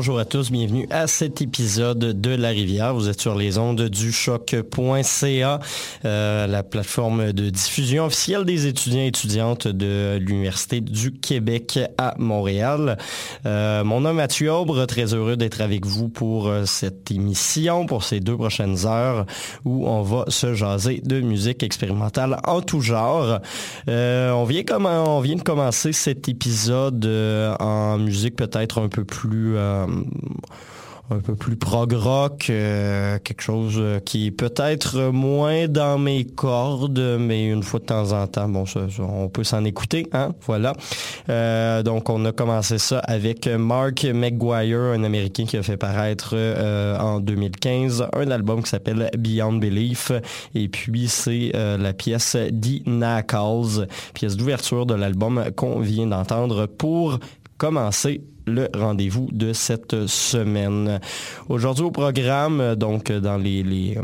Bonjour à tous, bienvenue à cet épisode de La Rivière. Vous êtes sur les ondes du choc.ca, euh, la plateforme de diffusion officielle des étudiants et étudiantes de l'Université du Québec à Montréal. Euh, mon nom est Mathieu Aubre, très heureux d'être avec vous pour euh, cette émission, pour ces deux prochaines heures où on va se jaser de musique expérimentale en tout genre. on, vient de commencer cet épisode en musique peut-être un peu plus un peu plus prog rock, euh, quelque chose euh, qui est peut-être moins dans mes cordes, mais une fois de temps en temps, bon, on peut s'en écouter, hein, voilà. donc on a commencé ça avec Mark McGuire, un Américain qui a fait paraître en 2015 un album qui s'appelle Beyond Belief, et puis c'est la pièce The Knuckles, pièce d'ouverture de l'album qu'on vient d'entendre pour commencer le rendez-vous de cette semaine. Aujourd'hui au programme, donc dans les, les, euh,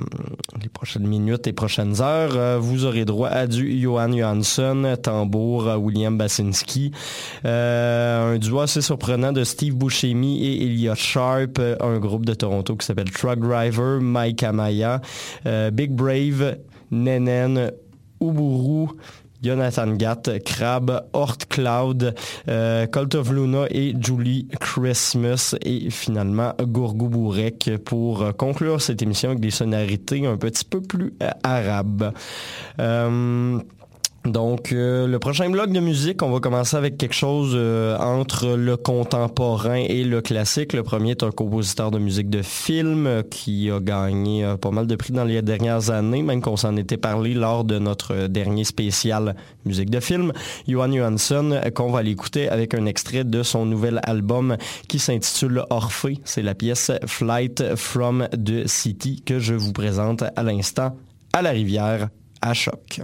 prochaines minutes et prochaines heures, euh, vous aurez droit à du Johan Johansson, tambour William Basinski, euh, un duo assez surprenant de Steve Buscemi et Elliot Sharp, un groupe de Toronto qui s'appelle Truck Driver, Mike Amaya, Big Brave, Nenen, Uburu, Jonathan Gatt, Crab, Hort Cloud, euh, Cult of Luna et Julie Christmas et finalement Gourgou pour conclure cette émission avec des sonorités un petit peu plus euh, arabes. Euh, donc, euh, le prochain bloc de musique, on va commencer avec quelque chose euh, entre le contemporain et le classique. Le premier est un compositeur de musique de film euh, qui a gagné pas mal de prix dans les dernières années, même qu'on s'en était parlé lors de notre dernier spécial musique de film. Johan Johansson, qu'on va l'écouter avec un extrait de son nouvel album qui s'intitule Orphée. C'est la pièce Flight from the City que je vous présente à l'instant à la rivière à choc.